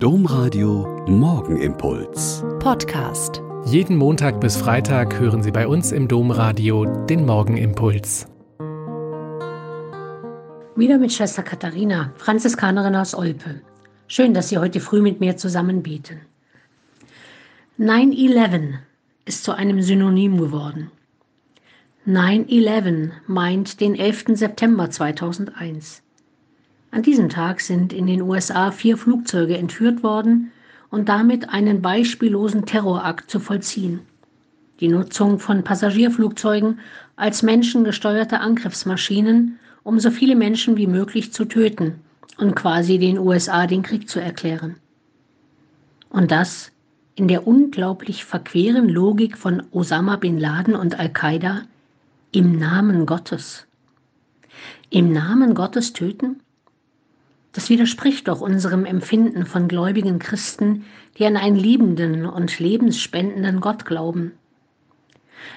Domradio Morgenimpuls. Podcast. Jeden Montag bis Freitag hören Sie bei uns im Domradio den Morgenimpuls. Wieder mit Schwester Katharina, Franziskanerin aus Olpe. Schön, dass Sie heute früh mit mir zusammen beten. 9-11 ist zu einem Synonym geworden. 9-11 meint den 11. September 2001. An diesem Tag sind in den USA vier Flugzeuge entführt worden und damit einen beispiellosen Terrorakt zu vollziehen. Die Nutzung von Passagierflugzeugen als menschengesteuerte Angriffsmaschinen, um so viele Menschen wie möglich zu töten und quasi den USA den Krieg zu erklären. Und das in der unglaublich verqueren Logik von Osama bin Laden und Al-Qaida im Namen Gottes. Im Namen Gottes töten? Das widerspricht doch unserem Empfinden von gläubigen Christen, die an einen liebenden und lebensspendenden Gott glauben.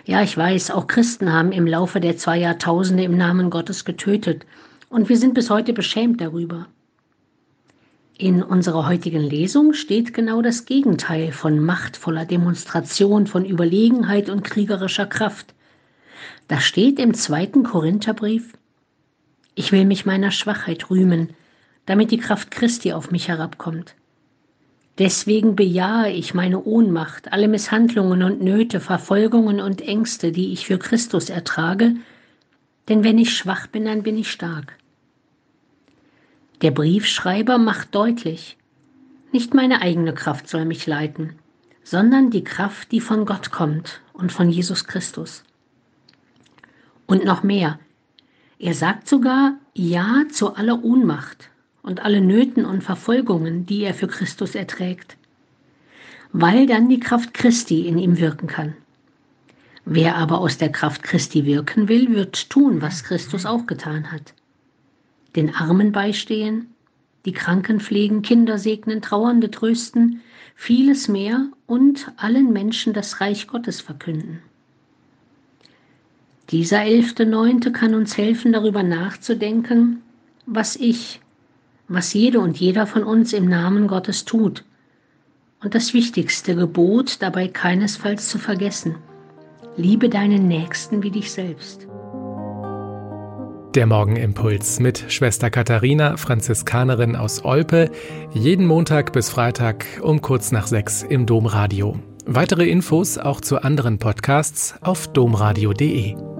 Ja, ich weiß, auch Christen haben im Laufe der zwei Jahrtausende im Namen Gottes getötet, und wir sind bis heute beschämt darüber. In unserer heutigen Lesung steht genau das Gegenteil von machtvoller Demonstration von Überlegenheit und kriegerischer Kraft. Da steht im zweiten Korintherbrief, ich will mich meiner Schwachheit rühmen, damit die Kraft Christi auf mich herabkommt. Deswegen bejahe ich meine Ohnmacht, alle Misshandlungen und Nöte, Verfolgungen und Ängste, die ich für Christus ertrage, denn wenn ich schwach bin, dann bin ich stark. Der Briefschreiber macht deutlich, nicht meine eigene Kraft soll mich leiten, sondern die Kraft, die von Gott kommt und von Jesus Christus. Und noch mehr, er sagt sogar Ja zu aller Ohnmacht, und alle Nöten und Verfolgungen, die er für Christus erträgt, weil dann die Kraft Christi in ihm wirken kann. Wer aber aus der Kraft Christi wirken will, wird tun, was Christus auch getan hat. Den Armen beistehen, die Kranken pflegen, Kinder segnen, Trauernde trösten, vieles mehr und allen Menschen das Reich Gottes verkünden. Dieser elfte Neunte kann uns helfen, darüber nachzudenken, was ich was jede und jeder von uns im Namen Gottes tut. Und das wichtigste Gebot dabei keinesfalls zu vergessen. Liebe deinen Nächsten wie dich selbst. Der Morgenimpuls mit Schwester Katharina, Franziskanerin aus Olpe, jeden Montag bis Freitag um kurz nach sechs im Domradio. Weitere Infos auch zu anderen Podcasts auf domradio.de.